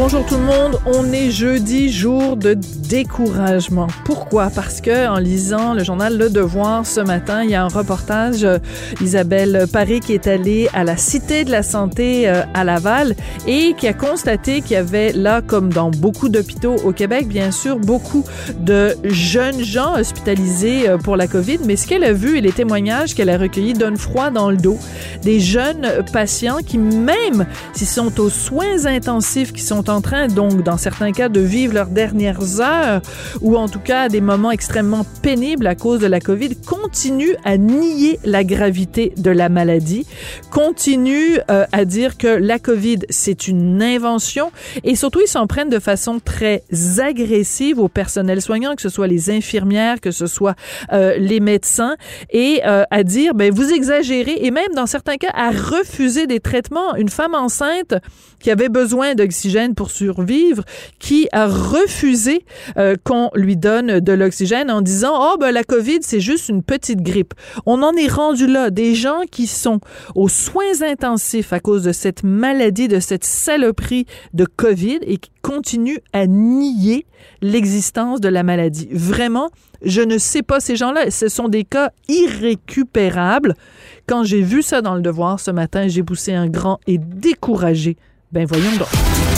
Bonjour tout le monde, on est jeudi, jour de découragement. Pourquoi? Parce que en lisant le journal Le Devoir ce matin, il y a un reportage euh, Isabelle Paris qui est allée à la Cité de la Santé euh, à Laval et qui a constaté qu'il y avait là, comme dans beaucoup d'hôpitaux au Québec, bien sûr, beaucoup de jeunes gens hospitalisés euh, pour la COVID, mais ce qu'elle a vu et les témoignages qu'elle a recueillis donnent froid dans le dos. Des jeunes patients qui, même s'ils sont aux soins intensifs, qui sont en train, donc, dans certains cas, de vivre leurs dernières heures ou en tout cas des moments extrêmement pénibles à cause de la COVID, continuent à nier la gravité de la maladie, continuent euh, à dire que la COVID, c'est une invention et surtout, ils s'en prennent de façon très agressive au personnel soignant, que ce soit les infirmières, que ce soit euh, les médecins, et euh, à dire, ben, vous exagérez, et même dans certains cas, à refuser des traitements. Une femme enceinte qui avait besoin d'oxygène pour survivre, qui a refusé euh, qu'on lui donne de l'oxygène en disant oh ben la Covid c'est juste une petite grippe. On en est rendu là des gens qui sont aux soins intensifs à cause de cette maladie de cette saloperie de Covid et qui continuent à nier l'existence de la maladie. Vraiment, je ne sais pas ces gens-là, ce sont des cas irrécupérables. Quand j'ai vu ça dans le devoir ce matin, j'ai poussé un grand et découragé. Ben voyons donc.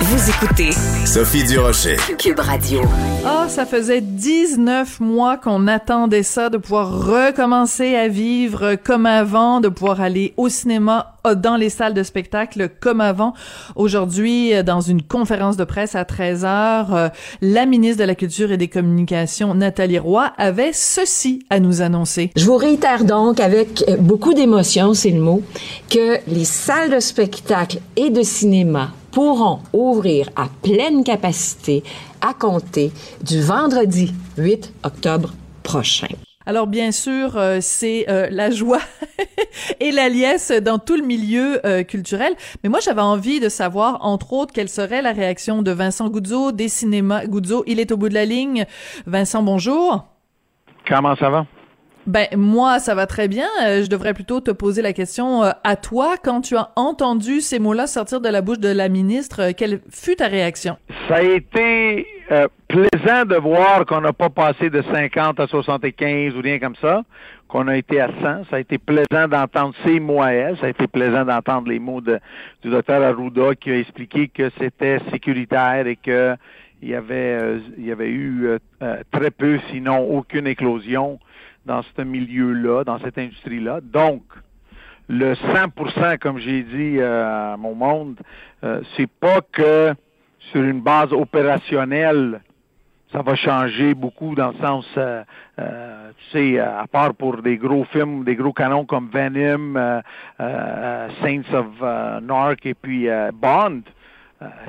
Vous écoutez Sophie Durocher. Cube Radio. Ah, ça faisait 19 mois qu'on attendait ça, de pouvoir recommencer à vivre comme avant, de pouvoir aller au cinéma, euh, dans les salles de spectacle comme avant. Aujourd'hui, euh, dans une conférence de presse à 13 heures, euh, la ministre de la Culture et des Communications, Nathalie Roy, avait ceci à nous annoncer. Je vous réitère donc avec beaucoup d'émotion, c'est le mot, que les salles de spectacle et de cinéma pourront ouvrir à pleine capacité à compter du vendredi 8 octobre prochain. Alors bien sûr, euh, c'est euh, la joie et la liesse dans tout le milieu euh, culturel. Mais moi, j'avais envie de savoir, entre autres, quelle serait la réaction de Vincent Goudzo des cinémas Goudzo. Il est au bout de la ligne. Vincent, bonjour. Comment ça va? Ben moi ça va très bien. Euh, je devrais plutôt te poser la question euh, à toi quand tu as entendu ces mots-là sortir de la bouche de la ministre. Euh, quelle fut ta réaction? Ça a été plaisant de voir qu'on n'a pas passé de 50 à 75 ou rien comme ça, qu'on a été à 100. Ça a été plaisant d'entendre ces mots à elle. Ça a été plaisant d'entendre les mots de, du docteur Arruda qui a expliqué que c'était sécuritaire et que il y avait il y avait eu très peu, sinon aucune éclosion dans ce milieu-là, dans cette industrie-là. Donc, le 100%, comme j'ai dit euh, à mon monde, euh, c'est pas que sur une base opérationnelle, ça va changer beaucoup dans le sens, euh, tu sais, à part pour des gros films, des gros canons comme Venom, Saints of Narc et puis Bond,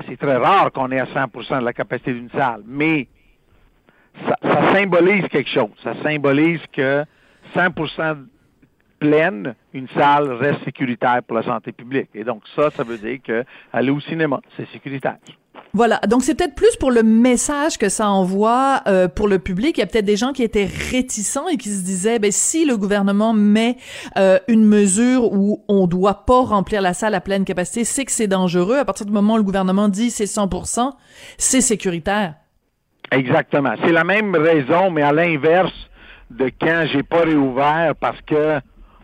c'est très rare qu'on ait à 100% de la capacité d'une salle. Mais ça, symbolise quelque chose. Ça symbolise que 100% pleine, une salle reste sécuritaire pour la santé publique. Et donc ça, ça veut dire que aller au cinéma, c'est sécuritaire. Voilà, donc c'est peut-être plus pour le message que ça envoie euh, pour le public. Il y a peut-être des gens qui étaient réticents et qui se disaient, ben si le gouvernement met euh, une mesure où on doit pas remplir la salle à pleine capacité, c'est que c'est dangereux. À partir du moment où le gouvernement dit c'est 100%, c'est sécuritaire. Exactement. C'est la même raison, mais à l'inverse de quand j'ai pas réouvert parce que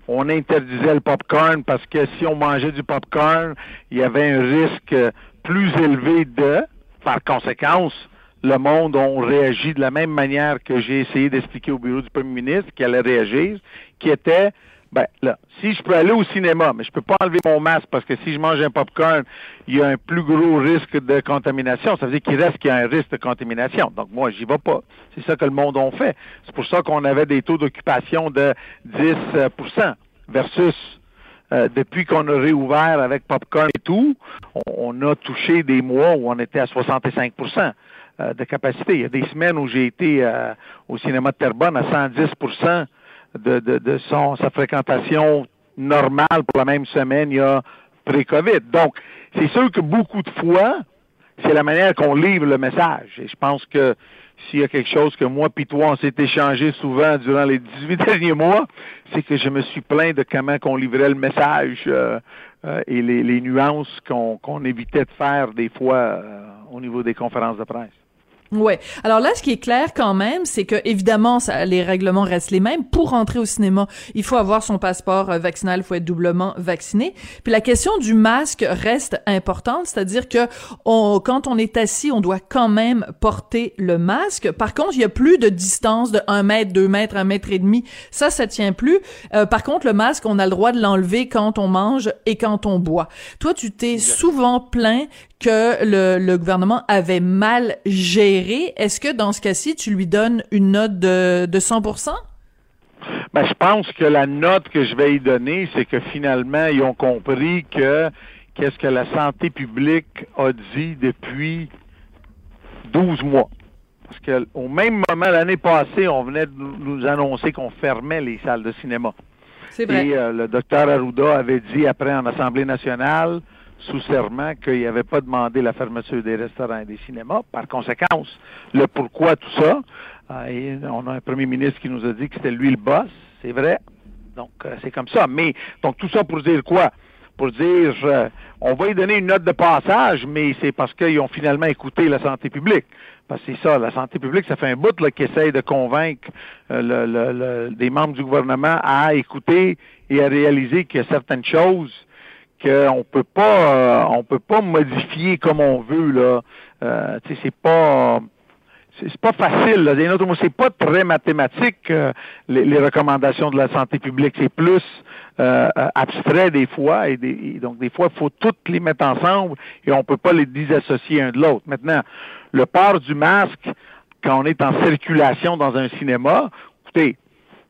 on interdisait le popcorn parce que si on mangeait du popcorn, il y avait un risque plus élevé de, par conséquence, le monde a réagi de la même manière que j'ai essayé d'expliquer au bureau du premier ministre qui allait réagir, qui était ben là, si je peux aller au cinéma, mais je peux pas enlever mon masque parce que si je mange un popcorn, il y a un plus gros risque de contamination. Ça veut dire qu'il reste qu'il y a un risque de contamination. Donc moi, j'y vais pas. C'est ça que le monde a fait. C'est pour ça qu'on avait des taux d'occupation de 10% versus euh, depuis qu'on a réouvert avec popcorn et tout, on, a touché des mois où on était à 65% euh, de capacité. Il y a des semaines où j'ai été euh, au cinéma de Terrebonne à 110 de, de, de son, sa fréquentation normale pour la même semaine il y a pré-COVID. Donc, c'est sûr que beaucoup de fois, c'est la manière qu'on livre le message. Et je pense que s'il y a quelque chose que moi puis toi, on s'est échangé souvent durant les 18 derniers mois, c'est que je me suis plaint de comment qu'on livrait le message euh, euh, et les, les nuances qu'on qu'on évitait de faire des fois euh, au niveau des conférences de presse. Ouais. Alors là, ce qui est clair quand même, c'est que évidemment, ça, les règlements restent les mêmes. Pour entrer au cinéma, il faut avoir son passeport euh, vaccinal, il faut être doublement vacciné. Puis la question du masque reste importante, c'est-à-dire que on, quand on est assis, on doit quand même porter le masque. Par contre, il y a plus de distance de 1 mètre, 2 mètres, 1 mètre et demi. Ça, ça tient plus. Euh, par contre, le masque, on a le droit de l'enlever quand on mange et quand on boit. Toi, tu t'es souvent plaint que le, le, gouvernement avait mal géré. Est-ce que dans ce cas-ci, tu lui donnes une note de, de 100% ben, je pense que la note que je vais y donner, c'est que finalement, ils ont compris que qu'est-ce que la santé publique a dit depuis 12 mois. Parce qu'au même moment, l'année passée, on venait de nous annoncer qu'on fermait les salles de cinéma. C'est vrai. Et euh, le docteur Arruda avait dit après en Assemblée nationale, sous serment qu'il n'avait pas demandé la fermeture des restaurants et des cinémas. Par conséquence, le pourquoi tout ça, euh, on a un premier ministre qui nous a dit que c'était lui le boss, c'est vrai. Donc, euh, c'est comme ça. Mais, donc, tout ça pour dire quoi? Pour dire, euh, on va y donner une note de passage, mais c'est parce qu'ils ont finalement écouté la santé publique. Parce que c'est ça, la santé publique, ça fait un bout là, qui essaye de convaincre le, le, le, des membres du gouvernement à écouter et à réaliser a certaines choses qu'on peut pas euh, on peut pas modifier comme on veut là. Euh, c'est pas c'est pas facile. Là. D'un autre mot, c'est pas très mathématique euh, les, les, recommandations de la santé publique. C'est plus euh, abstrait des fois et, des, donc des fois il faut toutes les mettre ensemble et on peut pas les disassocier un de l'autre. Maintenant, le port du masque quand on est en circulation dans un cinéma, écoutez,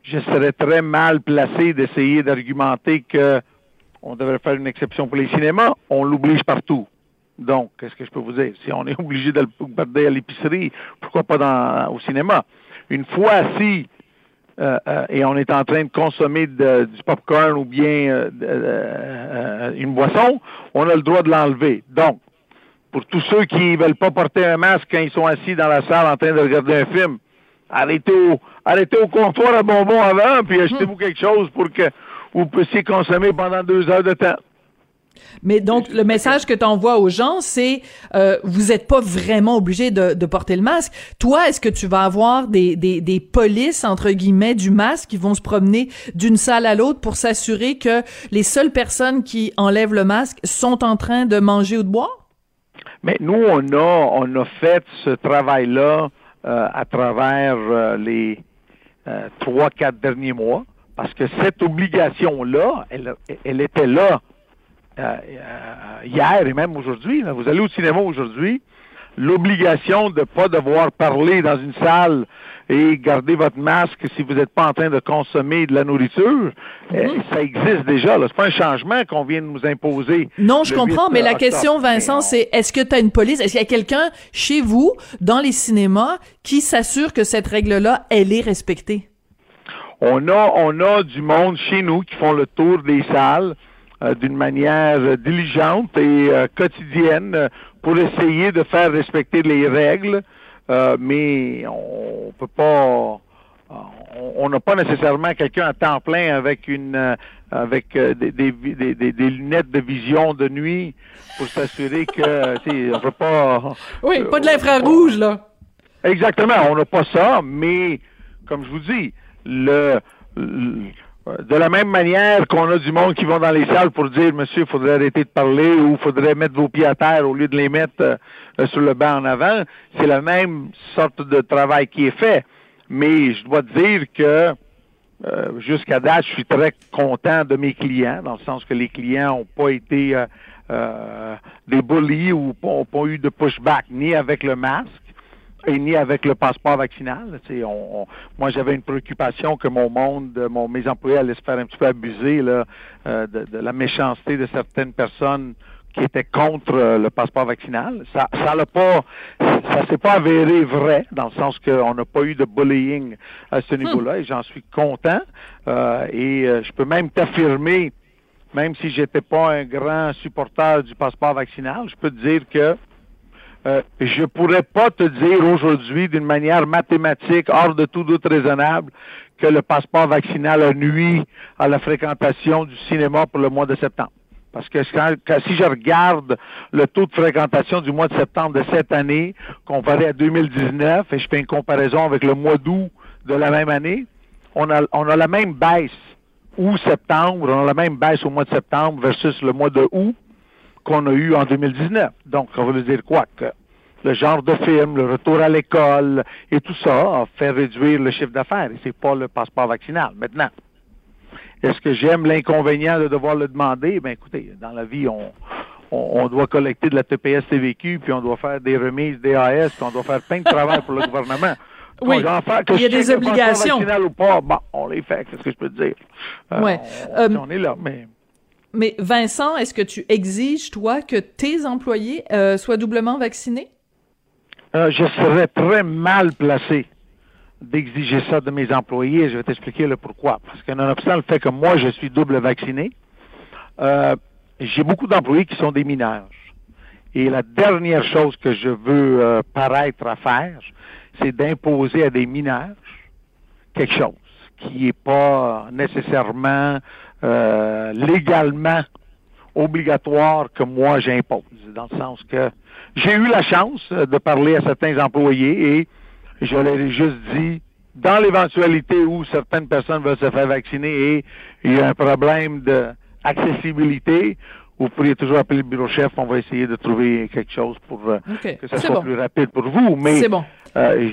je serais très mal placé d'essayer d'argumenter que on devrait faire une exception pour les cinémas, on l'oblige partout. Donc, qu'est-ce que je peux vous dire? Si on est obligé de le garder à l'épicerie, pourquoi pas dans, au cinéma? Une fois assis euh, euh, et on est en train de consommer de, du popcorn ou bien euh, euh, une boisson, on a le droit de l'enlever. Donc, pour tous ceux qui veulent pas porter un masque quand ils sont assis dans la salle en train de regarder un film, arrêtez au, arrêtez au comptoir à bonbons avant, puis achetez-vous quelque chose pour que vous puissiez consommer pendant deux heures de temps. Mais donc, le message que tu envoies aux gens, c'est euh, vous n'êtes pas vraiment obligé de, de, porter le masque. Toi, est-ce que tu vas avoir des, des, des, polices, entre guillemets, du masque qui vont se promener d'une salle à l'autre pour s'assurer que les seules personnes qui enlèvent le masque sont en train de manger ou de boire? Mais nous, on a, on a fait ce travail-là euh, à travers euh, les trois, quatre derniers mois. Parce que cette obligation-là, elle, elle, était là euh, hier et même aujourd'hui. Vous allez au cinéma aujourd'hui, l'obligation de ne pas devoir parler dans une salle et garder votre masque si vous n'êtes pas en train de consommer de la nourriture, mm-hmm. ça existe déjà. C'est pas un changement qu'on vient de nous imposer. Non, je comprends, mais la question, Vincent, c'est est-ce que tu as une police, est-ce qu'il y a quelqu'un chez vous, dans les cinémas, qui s'assure que cette règle-là, elle est respectée? On a, on a du monde chez nous qui font le tour des salles euh, d'une manière diligente et euh, quotidienne euh, pour essayer de faire respecter les règles, mais on peut pas on n'a pas nécessairement quelqu'un à temps plein avec une avec des, des, des, des, lunettes de vision de nuit pour s'assurer que on peut pas Oui, pas de l'infrarouge là. Exactement, on n'a pas ça, mais comme je vous dis, le, de la même manière qu'on a du monde qui vont dans les salles pour dire monsieur, il faudrait arrêter de parler ou il faudrait mettre vos pieds à terre au lieu de les mettre euh, sur le banc en avant, c'est la même sorte de travail qui est fait. Mais je dois dire que euh, jusqu'à date, je suis très content de mes clients, dans le sens que les clients n'ont pas été euh, euh, des bullies ou n'ont pas eu de pushback ni avec le masque et ni avec le passeport vaccinal. On, on, moi, j'avais une préoccupation que mon monde, mon, mes employés allaient se faire un petit peu abuser là, euh, de, de, la méchanceté de certaines personnes qui étaient contre euh, le passeport vaccinal. Ça, ça l'a pas, ça s'est pas avéré vrai dans le sens qu'on n'a pas eu de bullying à ce niveau-là et j'en suis content. Euh, et euh, je peux même t'affirmer, même si j'étais pas un grand supporter du passeport vaccinal, je peux te dire que euh, je pourrais pas te dire aujourd'hui d'une manière mathématique, hors de tout doute raisonnable, que le passeport vaccinal a nuit à la fréquentation du cinéma pour le mois de septembre. Parce que si je regarde le taux de fréquentation du mois de septembre de cette année comparé à 2019 et je fais une comparaison avec le mois d'août de la même année, on a, on a la même baisse août septembre, on a la même baisse au mois de septembre versus le mois de août qu'on a eu en 2019. Donc, ça veut dire quoi? Que le genre de film, le retour à l'école et tout ça a fait réduire le chiffre d'affaires et c'est pas le passeport vaccinal. Maintenant, est-ce que j'aime l'inconvénient de devoir le demander? Ben écoutez, dans la vie, on, on, doit collecter de la TPS TVQ, puis on doit faire des remises DAS, puis on doit faire plein de travail pour le gouvernement. Oui, il y a des obligations. Ou pas, bon, on les fait, c'est ce que je peux te dire? Euh, ouais. on, on, est là, mais... Mais Vincent, est-ce que tu exiges, toi, que tes employés euh, soient doublement vaccinés? Euh, je serais très mal placé d'exiger ça de mes employés. Je vais t'expliquer le pourquoi. Parce que nonobstant le fait que moi, je suis double vacciné, euh, j'ai beaucoup d'employés qui sont des mineurs. Et la dernière chose que je veux paraître à faire, c'est d'imposer à des mineurs quelque chose qui n'est pas nécessairement euh, légalement obligatoire que moi j'impose, dans le sens que j'ai eu la chance de parler à certains employés et je leur ai juste dit, dans l'éventualité où certaines personnes veulent se faire vacciner et il y a un problème d'accessibilité, vous pourriez toujours appeler le bureau chef, on va essayer de trouver quelque chose pour euh, que ça soit plus rapide pour vous. Mais bon. euh,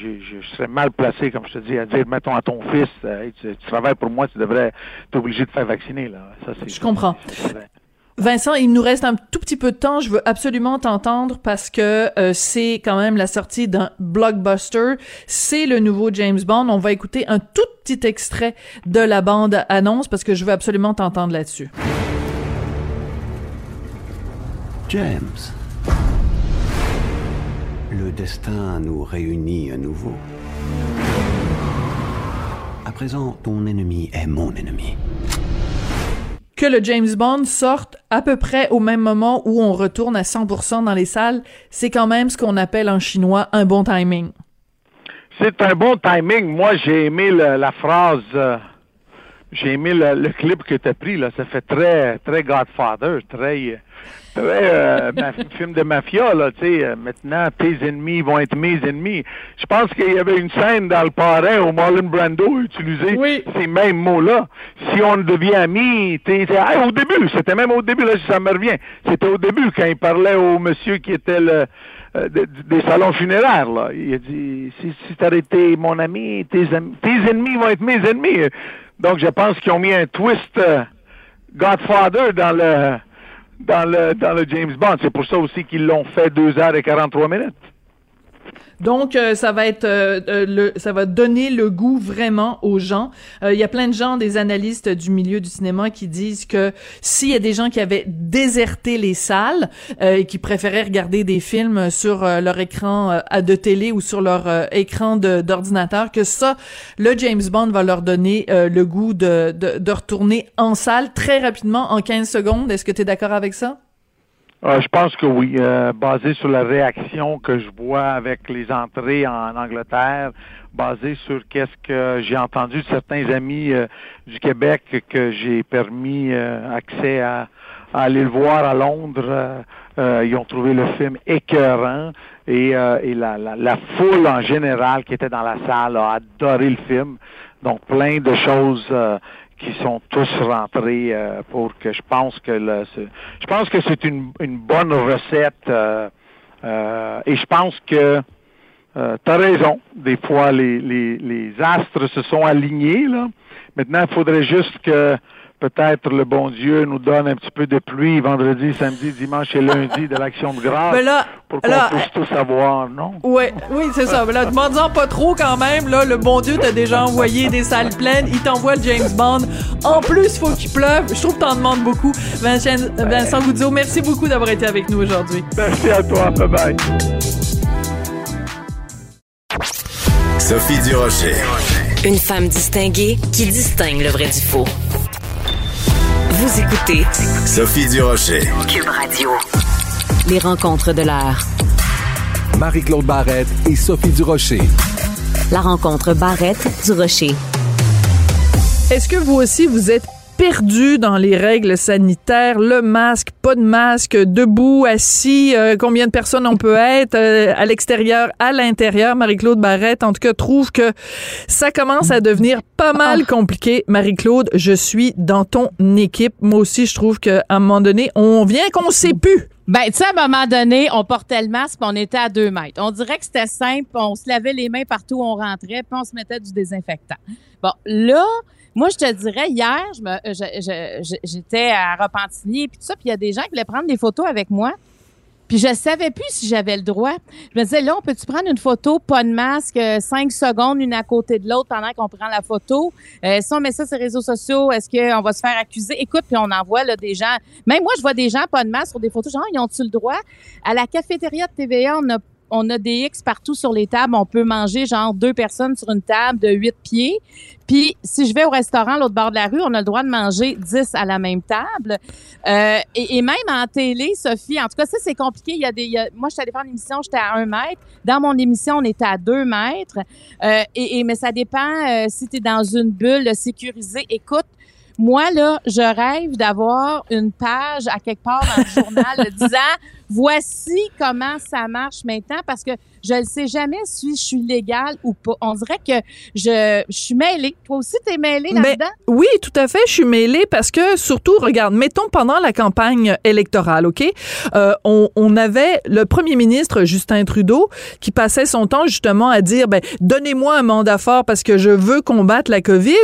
je, serais mal placé, comme je te dis, à dire, mettons à ton fils, euh, tu, travailles pour moi, tu devrais être obligé de faire vacciner. Là. Ça, je comprends. Vincent, il nous reste un tout petit peu de temps. Je veux absolument t'entendre parce que euh, c'est quand même la sortie d'un blockbuster. C'est le nouveau James Bond. On va écouter un tout petit extrait de la bande annonce parce que je veux absolument t'entendre là-dessus. James, le destin nous réunit à nouveau. À présent, ton ennemi est mon ennemi que le James Bond sorte à peu près au même moment où on retourne à 100% dans les salles, c'est quand même ce qu'on appelle en chinois un bon timing. C'est un bon timing. Moi, j'ai aimé la phrase, euh, j'ai aimé le, clip que tu as pris, là. Ça fait très, très Godfather, très, euh, film de mafia, là, tu sais, euh, maintenant, tes ennemis vont être mes ennemis. Je pense qu'il y avait une scène dans le parrain où Marlon Brando utilisait ces mêmes mots-là. Si on devient amis, t'es, au début, c'était même au début, là, ça me revient. C'était au début, quand il parlait au monsieur qui était le, euh, des salons funéraires, là. Il a dit, si, si t'arrêtais mon ami, tes, tes ennemis vont être mes ennemis. Donc, je pense qu'ils ont mis un twist Godfather dans le dans le, dans le James Bond. C'est pour ça aussi qu'ils l'ont fait 2 heures et 43 minutes. Donc euh, ça va être euh, euh, le ça va donner le goût vraiment aux gens. Il y a plein de gens des analystes du milieu du cinéma qui disent que s'il y a des gens qui avaient déserté les salles et qui préféraient regarder des films sur leur écran de télé ou sur leur écran d'ordinateur que ça le James Bond va leur donner le goût de, de, de retourner en salle très rapidement en 15 secondes. Est-ce que tu es d'accord avec ça? Euh, je pense que oui, euh, basé sur la réaction que je vois avec les entrées en Angleterre, basé sur qu'est-ce que j'ai entendu de certains amis euh, du Québec que j'ai permis accès à, aller le voir à Londres. ils ont trouvé le film écœurant et, et la, la, la, foule en général qui était dans la salle a adoré le film. Donc plein de choses qui sont tous rentrés euh, pour que je pense que le, je pense que c'est une, une bonne recette euh, euh, et je pense que tu as raison. Des fois, les, les, les astres se sont alignés. Là. Maintenant, il faudrait juste que peut-être le bon Dieu nous donne un petit peu de pluie vendredi, samedi, dimanche et lundi de l'action de grâce Mais là, pour qu'on puisse tout savoir, non? Ouais, oui, c'est ça. Mais là, demande-en pas trop quand même. Là, le bon Dieu t'a déjà envoyé des salles pleines. Il t'envoie le James Bond. En plus, faut qu'il pleuve. Je trouve que t'en demandes beaucoup. Vincent, Vincent Goudzot, merci beaucoup d'avoir été avec nous aujourd'hui. Merci à toi. Bye-bye. Sophie Durocher. Une femme distinguée qui distingue le vrai du faux. Vous écoutez Sophie Durocher. Cube Radio. Les rencontres de l'heure. Marie-Claude Barrette et Sophie Durocher. La rencontre Barrette du Rocher. Est-ce que vous aussi, vous êtes perdu dans les règles sanitaires, le masque, pas de masque, debout, assis, euh, combien de personnes on peut être euh, à l'extérieur, à l'intérieur. Marie-Claude Barrette, en tout cas, trouve que ça commence à devenir pas mal compliqué. Marie-Claude, je suis dans ton équipe. Moi aussi, je trouve qu'à un moment donné, on vient qu'on sait plus. Ben, tu sais, à un moment donné, on portait le masque, on était à deux mètres. On dirait que c'était simple, on se lavait les mains partout où on rentrait, puis on se mettait du désinfectant. Bon, là, moi, je te dirais, hier, je j'étais à Repentigny, puis tout ça, puis il y a des gens qui voulaient prendre des photos avec moi. Puis je savais plus si j'avais le droit. Je me disais, là, on peut-tu prendre une photo, pas de masque, euh, cinq secondes, une à côté de l'autre pendant qu'on prend la photo? Euh, si on met ça sur les réseaux sociaux, est-ce qu'on va se faire accuser? Écoute, puis on envoie là, des gens. Même moi, je vois des gens pas de masque sur des photos. Genre, ils ont-tu le droit? À la cafétéria de TVA, on a on a des X partout sur les tables. On peut manger genre deux personnes sur une table de huit pieds. Puis si je vais au restaurant à l'autre bord de la rue, on a le droit de manger 10 à la même table. Euh, et, et même en télé, Sophie, en tout cas, ça, c'est compliqué. Il y a des, il y a- moi, je suis allée faire une émission, j'étais à un mètre. Dans mon émission, on était à deux mètres. Euh, et, et- mais ça dépend euh, si tu es dans une bulle sécurisée. Écoute, moi, là, je rêve d'avoir une page à quelque part dans le journal disant voici comment ça marche maintenant parce que je ne sais jamais si je suis légale ou pas. On dirait que je, je suis mêlée. Toi aussi, tu es mêlée Ben, là-dedans? oui, tout à fait. Je suis mêlée parce que, surtout, regarde, mettons pendant la campagne électorale, OK? Euh, on, on avait le premier ministre Justin Trudeau qui passait son temps justement à dire, ben, donnez-moi un mandat fort parce que je veux combattre la COVID.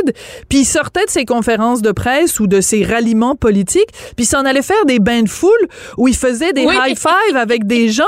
Puis il sortait de ses conférences de presse ou de ses ralliements politiques, puis il s'en allait faire des bains de foule où il faisait des Oui. high five avec des gens,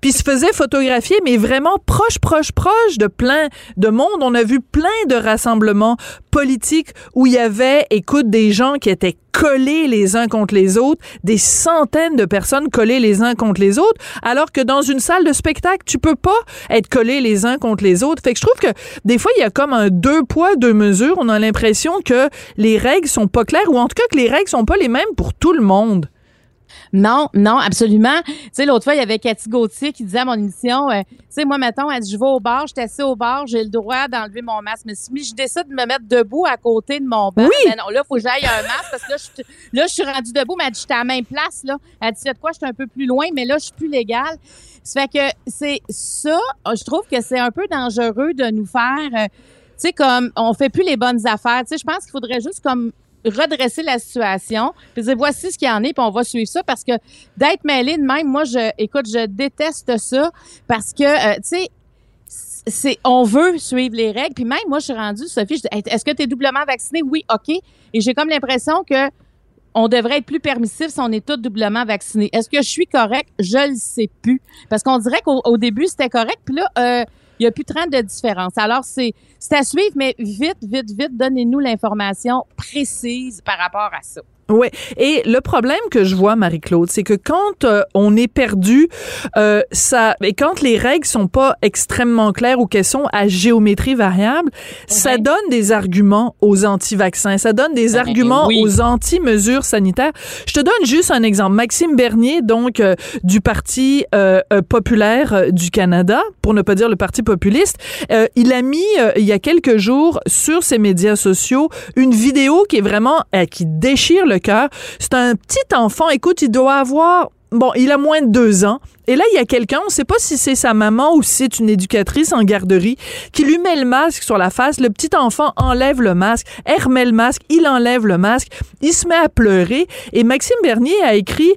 puis il se faisait photographier, mais vraiment proche, proche, proche de plein de monde. On a vu plein de rassemblements politiques où il y avait, écoute, des gens qui étaient collés les uns contre les autres, des centaines de personnes collées les uns contre les autres, alors que dans une salle de spectacle, tu peux pas être collés les uns contre les autres. Fait que je trouve que des fois, il y a comme un deux poids, deux mesures. On a l'impression que les règles sont pas claires, ou en tout cas que les règles sont pas les mêmes pour tout le monde. Non, non, absolument. Tu sais, l'autre fois, il y avait Cathy Gauthier qui disait à mon émission, euh, tu sais, moi, mettons, elle dit, je vais au bar, je suis assise au bar, j'ai le droit d'enlever mon masque. Mais si je décide de me mettre debout à côté de mon Oui. ben non, là, il faut que j'aille un masque parce que là, je, suis- là, je suis rendue debout, mais elle dit, j'étais à la même place, là. Elle dit, c'est quoi, je suis un peu plus loin, mais là, je suis plus légale. Ça fait que c'est ça, je trouve que c'est un peu dangereux de nous faire, euh, tu sais, comme, on fait plus les bonnes affaires. Tu sais, je pense qu'il faudrait juste comme redresser la situation, puis dire voici ce qu'il y en est, puis on va suivre ça parce que d'être mêlé de même, moi je écoute, je déteste ça parce que euh, tu sais c'est on veut suivre les règles puis même moi je suis rendue Sophie, je dis, est-ce que tu es doublement vacciné Oui, OK. Et j'ai comme l'impression que on devrait être plus permissif si on est tous doublement vaccinés. Est-ce que je suis correct? Je le sais plus. Parce qu'on dirait qu'au au début, c'était correct, puis là, euh, il n'y a plus 30 de différence. Alors, c'est c'est à suivre, mais vite, vite, vite, donnez-nous l'information précise par rapport à ça. Oui. Et le problème que je vois, Marie-Claude, c'est que quand euh, on est perdu, euh, ça, et quand les règles sont pas extrêmement claires ou qu'elles sont à géométrie variable, ça donne des arguments aux anti-vaccins, ça donne des Ben, arguments oui. aux anti-mesures sanitaires. Je te donne juste un exemple. Maxime Bernier, donc euh, du Parti euh, populaire du Canada, pour ne pas dire le Parti populiste, il a mis il y a quelques jours sur ses médias sociaux une vidéo qui est vraiment qui déchire le C'est un petit enfant. Écoute, il doit avoir Bon, il a moins de deux ans. Et là, il y a quelqu'un, on ne sait pas si c'est sa maman ou si c'est une éducatrice en garderie, qui lui met le masque sur la face. Le petit enfant enlève le masque, elle remet le masque, il enlève le masque, il se met à pleurer. Et Maxime Bernier a écrit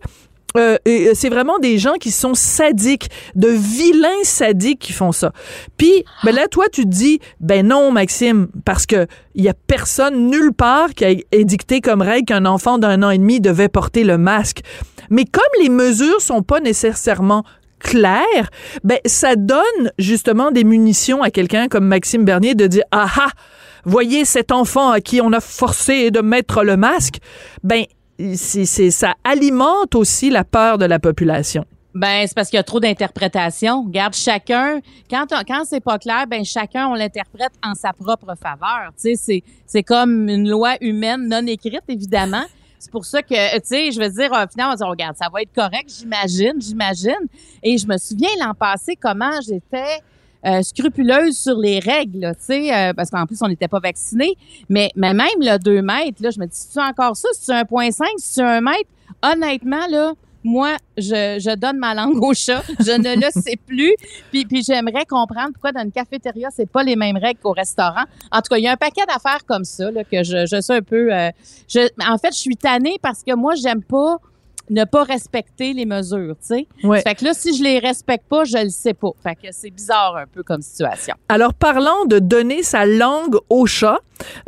euh, euh, c'est vraiment des gens qui sont sadiques, de vilains sadiques qui font ça. Puis, ben là, toi, tu te dis, ben non, Maxime, parce que il y a personne nulle part qui a édicté comme règle qu'un enfant d'un an et demi devait porter le masque. Mais comme les mesures sont pas nécessairement claires, ben ça donne justement des munitions à quelqu'un comme Maxime Bernier de dire ah ah, voyez cet enfant à qui on a forcé de mettre le masque, ben c'est, ça alimente aussi la peur de la population. Ben, c'est parce qu'il y a trop d'interprétations. Regarde, chacun, quand, quand c'est pas clair, ben, chacun, on l'interprète en sa propre faveur. Tu sais, c'est, c'est comme une loi humaine non écrite, évidemment. C'est pour ça que, tu sais, je veux dire, euh, finalement, on va regarde, ça va être correct, j'imagine, j'imagine. Et je me souviens l'an passé comment j'étais euh, scrupuleuse sur les règles, là, tu sais, euh, parce qu'en plus, on n'était pas vaccinés. Mais, mais même le 2 mètres, là, je me dis, c'est encore ça? C'est 1,5? C'est 1 mètre? Honnêtement, là, moi, je, je donne ma langue au chat. Je ne le sais plus. Puis, puis j'aimerais comprendre pourquoi dans une cafétéria, c'est pas les mêmes règles qu'au restaurant. En tout cas, il y a un paquet d'affaires comme ça là, que je, je sais un peu. euh, je, en fait, je suis tannée parce que moi, j'aime pas ne pas respecter les mesures, tu sais. Ouais. Fait que là, si je les respecte pas, je le sais pas. Fait que c'est bizarre un peu comme situation. Alors, parlant de donner sa langue au chat,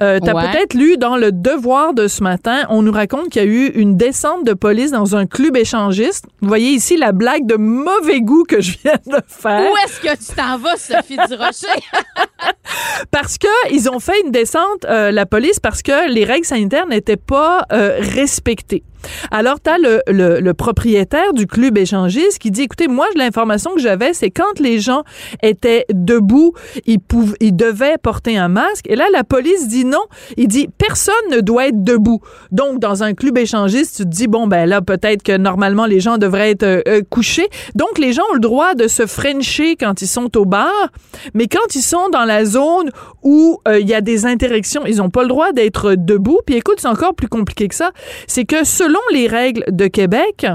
euh, t'as Ouais. peut-être lu dans le Devoir de ce matin, on nous raconte qu'il y a eu une descente de police dans un club échangiste. Vous voyez ici la blague de mauvais goût que je viens de faire. Où est-ce que tu t'en vas, Sophie Durocher? Parce que ils ont fait une descente, euh, la police, parce que les règles sanitaires n'étaient pas euh, respectées. Alors, tu as le, propriétaire du club échangiste qui dit, écoutez, moi, l'information que j'avais, c'est quand les gens étaient debout, ils, ils devaient porter un masque. Et là, la police dit non. Il dit, personne ne doit être debout. Donc, dans un club échangiste, tu te dis, bon, ben là, peut-être que normalement, les gens devraient être euh, euh, couchés. Donc, les gens ont le droit de se frencher quand ils sont au bar, mais quand ils sont dans la zone où euh, il y a des interactions, ils n'ont pas le droit d'être debout. Puis écoute, c'est encore plus compliqué que ça. C'est que selon les règles de Québec,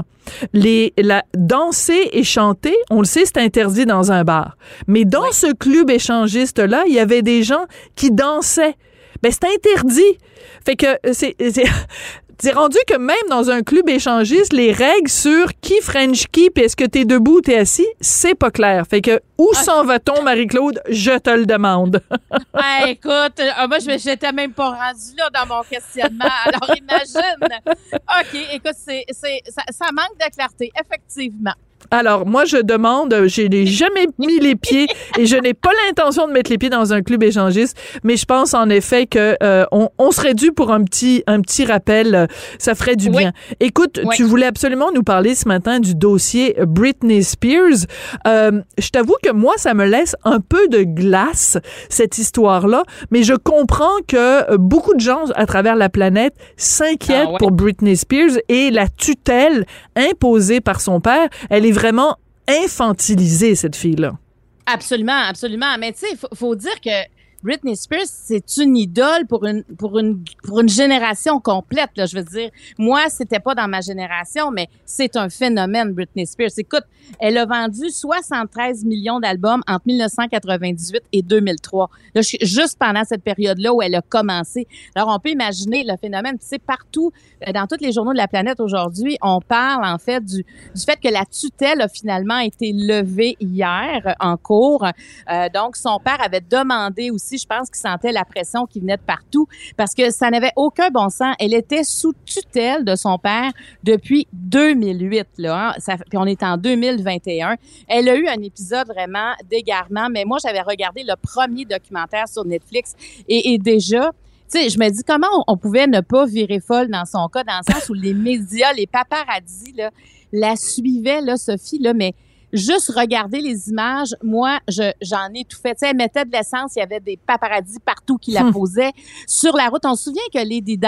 les, la, danser et chanter, on le sait, c'est interdit dans un bar. Mais dans ce club échangiste-là, il y avait des gens qui dansaient. Ben, c'est interdit. Fait que euh, c'est... c'est- rendu que même dans un club échangiste, les règles sur qui French qui, puis est-ce que t'es debout ou t'es assis, c'est pas clair. Fait que où s'en va-t-on, Marie-Claude? Je te le demande. Ah, écoute, euh, moi, je j'étais même pas rendue là dans mon questionnement. Alors, imagine. OK, écoute, c'est, c'est, ça, ça manque de clarté, effectivement. Alors, moi, je demande, je n'ai jamais mis les pieds et je n'ai pas l'intention de mettre les pieds dans un club échangiste, mais je pense en effet que euh, on, on serait dû pour un petit, un petit rappel. euh, Ça ferait du Oui. bien. Écoute, Oui. tu voulais absolument nous parler ce matin du dossier Britney Spears. Euh, je t'avoue que moi, ça me laisse un peu de glace, cette histoire-là, mais je comprends que euh, beaucoup de gens à travers la planète s'inquiètent Ah ouais. pour Britney Spears et la tutelle imposée par son père, elle est vraiment cette fille-là. Absolument, absolument. Mais tu sais, il faut, faut dire que Britney Spears, c'est une idole pour une, génération complète. Je veux dire, moi, c'était pas dans ma génération, mais c'est un phénomène, Britney Spears. Écoute, elle a vendu 73 millions d'albums entre 1998 et 2003. Là, je- juste pendant cette période-là où elle a commencé. Alors, on peut imaginer le phénomène. Tu sais, partout, euh, dans tous les journaux de la planète aujourd'hui, on parle, en fait, du, fait que la tutelle a finalement été levée hier euh, en cours. Euh, donc, son père avait demandé aussi, je pense qu'il sentait la pression qui venait de partout parce que ça n'avait aucun bon sens. Elle était sous tutelle de son père depuis 2008. Là, hein. Puis on est en 2021. Elle a eu un épisode vraiment d'égarement, mais moi, j'avais regardé le premier documentaire sur Netflix et, et déjà, tu sais, je me dis comment on, on pouvait ne pas virer folle dans son cas, dans le sens où les médias, les paparazzis, là, la suivaient, là, Sophie, là, mais juste regarder les images, moi, je, j'en ai tout fait. Tu sais, elle mettait de l'essence, il y avait des paparazzis partout qui la Hmm. posaient sur la route. On se souvient que Lady Di,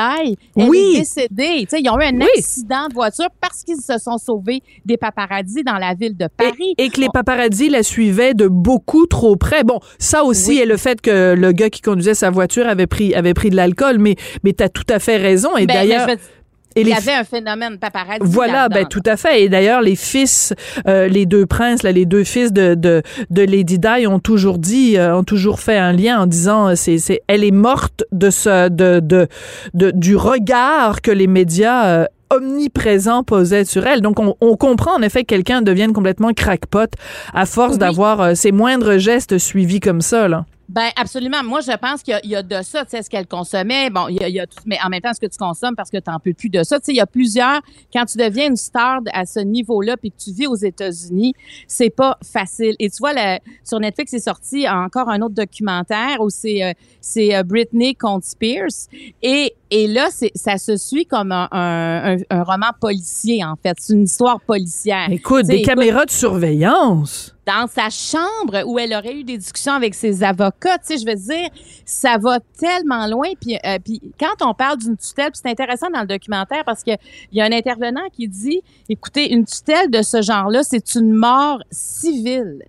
elle Oui. est décédée. Tu sais, ils ont eu un Oui. accident de voiture parce qu'ils se sont sauvés des paparazzis dans la ville de Paris. Et que les paparazzis la suivaient de beaucoup trop près. Bon, ça aussi Oui. et le fait que le gars qui conduisait sa voiture avait pris avait pris de l'alcool, mais mais t'as tout à fait raison. Et Ben, d'ailleurs, et il y avait un phénomène paparazzi. Voilà, ben tout à fait. Et d'ailleurs, les fils, euh, les deux princes, là, les deux fils de, de, de Lady Di ont toujours dit, euh, ont toujours fait un lien en disant, euh, c'est, c'est, elle est morte de ce, de, de, de- du regard que les médias euh, omniprésent posait sur elle. Donc, on, on comprend en effet que quelqu'un devienne complètement crackpot à force Oui. d'avoir euh, ses moindres gestes suivis comme ça, là. Ben absolument. Moi, je pense qu'il y y, a de ça. Tu sais, ce qu'elle consommait. Bon, il y a, il y a tout, mais en même temps, ce que tu consommes parce que tu n'en peux plus de ça. Tu sais, il y a plusieurs. Quand tu deviens une star à ce niveau-là, puis que tu vis aux États-Unis, c'est pas facile. Et tu vois, la- sur Netflix, c'est sorti encore un autre documentaire où c'est euh, c'est euh, Britney contre Spears. Et et là, ça se suit comme un, un, un- un roman policier en fait. C'est une histoire policière. Écoute, des écoute, caméras de surveillance. dans sa chambre où elle aurait eu des discussions avec ses avocats. Tu sais, je veux dire, ça va tellement loin. Puis, euh, puis quand on parle d'une tutelle, c'est intéressant dans le documentaire parce que il y a un intervenant qui dit, écoutez, une tutelle de ce genre-là, c'est une mort civile.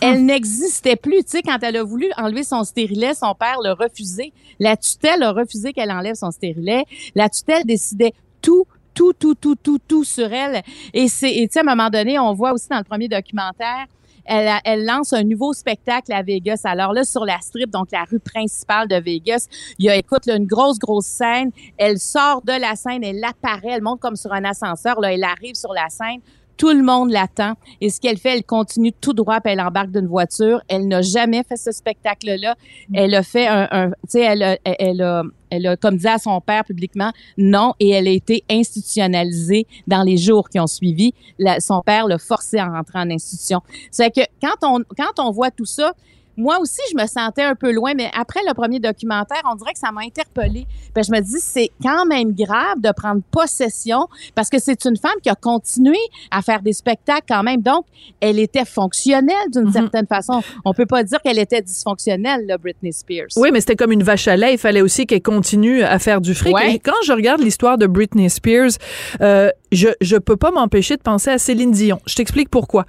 Elle n'existait plus. Tu sais, quand elle a voulu enlever son stérilet, son père l'a refusé. La tutelle a refusé qu'elle enlève son stérilet. La tutelle décidait tout, tout, tout, tout, tout, tout sur elle. Et c'est, tu sais, à un moment donné, on voit aussi dans le premier documentaire, elle lance un nouveau spectacle à Vegas. Alors là, sur la strip, donc la rue principale de Vegas, il y a, écoute, là, une grosse, grosse scène. Elle sort de la scène, elle apparaît, elle monte comme sur un ascenseur. Là, elle arrive sur la scène. Tout le monde l'attend. Et ce qu'elle fait, elle continue tout droit, puis elle embarque d'une voiture. Elle n'a jamais fait ce spectacle-là. Elle a fait un, un- tu sais, elle a, elle, a, elle a comme dit à son père publiquement non, et elle a été institutionnalisée dans les jours qui ont suivi. La- son père l'a forcée à rentrer en institution. C'est que quand on, quand on voit tout ça, moi aussi, je me sentais un peu loin, mais après le premier documentaire, on dirait que ça m'a interpellée. Puis je me dis, c'est quand même grave de prendre possession parce que c'est une femme qui a continué à faire des spectacles quand même. Donc, elle était fonctionnelle d'une certaine façon. On peut pas dire qu'elle était dysfonctionnelle, là, Britney Spears. Oui, mais c'était comme une vache à lait. Il fallait aussi qu'elle continue à faire du fric. Ouais. Et quand je regarde l'histoire de Britney Spears, euh, je je peux pas m'empêcher de penser à Céline Dion. Je t'explique pourquoi.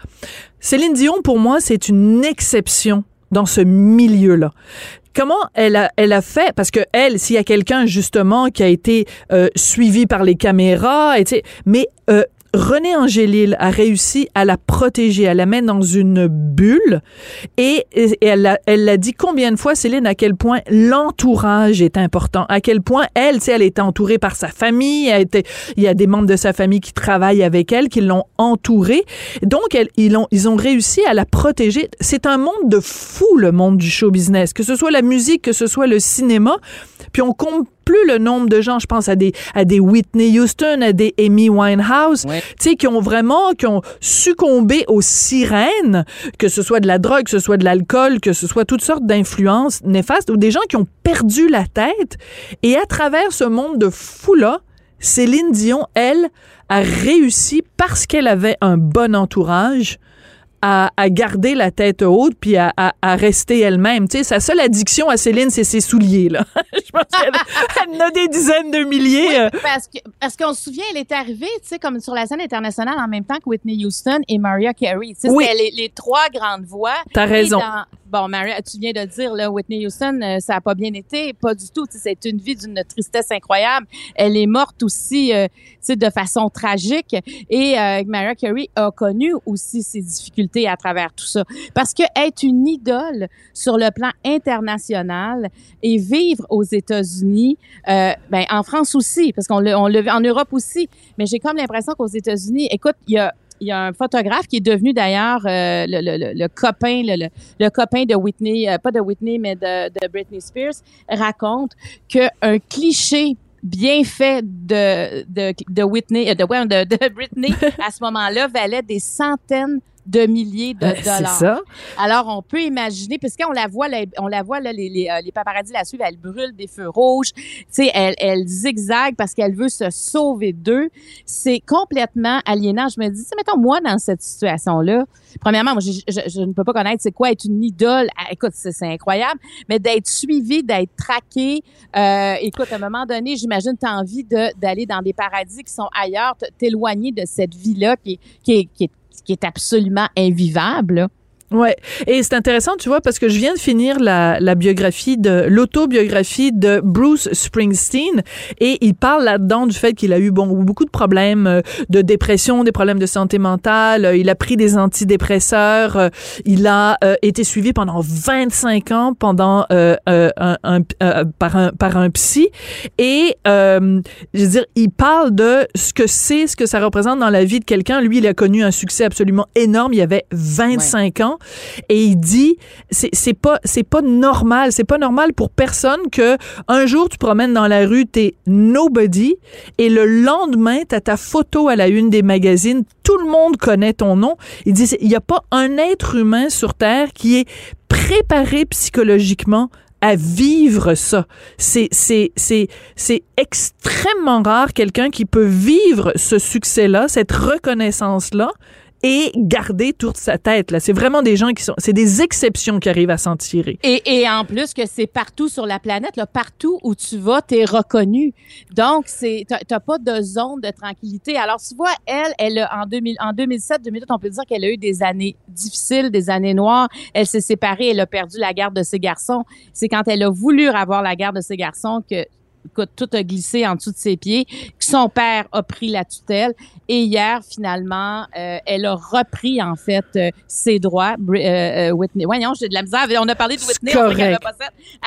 Céline Dion, pour moi, c'est une exception dans ce milieu-là. Comment elle a, elle a fait? Parce que elle, s'il y a quelqu'un justement qui a été euh, suivi par les caméras, et, mais euh, René Angélil a réussi à la protéger, elle la met dans une bulle et, elle l'a elle dit combien de fois, Céline, à quel point l'entourage est important, à quel point elle, elle est entourée par sa famille, elle était, il y a des membres de sa famille qui travaillent avec elle, qui l'ont entourée. Donc, elle- ils, ont, ils ont réussi à la protéger. C'est un monde de fou, le monde du show business, que ce soit la musique, que ce soit le cinéma. Puis on compte plus le nombre de gens, je pense à des, à des Whitney Houston, à des Amy Winehouse, tu sais, qui ont vraiment, qui ont succombé aux sirènes, que ce soit de la drogue, que ce soit de l'alcool, que ce soit toutes sortes d'influences néfastes, ou des gens qui ont perdu la tête. Et à travers ce monde de fou-là, Céline Dion, elle, a réussi parce qu'elle avait un bon entourage à, à garder la tête haute puis à, à, à rester elle-même. Tu sais, sa seule addiction à Céline, c'est ses souliers, là. Je pense qu'elle elle en a des dizaines de milliers. euh. Parce qu'on se souvient, elle est arrivée, tu sais, comme sur la scène internationale en même temps que Whitney Houston et Mariah Carey. Tu sais, Oui. c'était les, les trois grandes voix. T'as raison. dans- bon, Mariah, tu viens de dire, là, Whitney Houston, euh, ça a pas bien été, pas du tout. C'est une vie d'une tristesse incroyable. Elle est morte aussi, euh, de façon tragique. Et euh, Mariah Carey a connu aussi ses difficultés à travers tout ça. Parce que être une idole sur le plan international et vivre aux États-Unis, euh, ben en France aussi, parce qu'on l'a, on vu en Europe aussi. Mais j'ai comme l'impression qu'aux États-Unis, écoute, il y a il y a un photographe qui est devenu d'ailleurs euh, le, le, le, copain, le, le, le copain de Whitney, euh, pas de Whitney, mais de, de Britney Spears, raconte qu'un cliché bien fait de, de, de Whitney, euh, de, ouais, de, de Britney à ce moment-là valait des centaines de milliers de Euh, dollars. c'est ça. Alors, on peut imaginer, parce qu'on la voit, là, on la voit, là, les, les, euh, les paparazzis la suivent, elle brûle des feux rouges, tu sais, elle, elle zigzague parce qu'elle veut se sauver d'eux. C'est complètement aliénant. Je me dis, mettons, moi, dans cette situation-là, premièrement, moi, je, je- je ne peux pas connaître c'est quoi être une idole. Ah, écoute, c'est incroyable, mais d'être suivi, d'être traqué, euh, écoute, à un moment donné, j'imagine tu as envie de- d'aller dans des paradis qui sont ailleurs, t'éloigner de cette vie-là qui, qui, est, qui est absolument invivable. Ouais, et c'est intéressant, tu vois, parce que je viens de finir la, la biographie de l'autobiographie de Bruce Springsteen, et il parle là-dedans du fait qu'il a eu bon beaucoup de problèmes euh, de dépression, des problèmes de santé mentale. euh, Il a pris des antidépresseurs. euh, Il a euh, été suivi pendant 25 ans pendant euh, euh, un, un- euh, par un par un psy, et euh, je veux dire, il parle de ce que c'est, ce que ça représente dans la vie de quelqu'un. Lui, il a connu un succès absolument énorme. Il avait 25 ans et il dit c'est pas c'est pas normal, c'est pas normal pour personne que un jour tu promènes dans la rue, t'es nobody et le lendemain t'as ta photo à la une des magazines, tout le monde connaît ton nom. Il dit il y a pas un être humain sur terre qui est préparé psychologiquement à vivre ça. C'est c'est c'est c'est extrêmement rare quelqu'un qui peut vivre ce succès-là, cette reconnaissance-là et garder toute sa tête là. C'est vraiment des gens qui sont c'est des exceptions qui arrivent à s'en tirer. Et, et en plus que c'est partout sur la planète, là, partout où tu vas, tu es reconnu. Donc, c'est t'as pas de zone de tranquillité. Alors, tu vois, elle, elle a- en, 2000, en 2007, 2008, on peut dire qu'elle a eu des années difficiles, des années noires. Elle s'est séparée, elle a perdu la garde de ses garçons. C'est quand elle a voulu avoir la garde de ses garçons que écoute, tout a glissé en dessous de ses pieds, que son père a pris la tutelle. Et hier, finalement, euh, elle a repris, en fait, euh, ses droits. Euh, euh, Whitney, voyons, j'ai de la misère. On a parlé de Whitney, on pas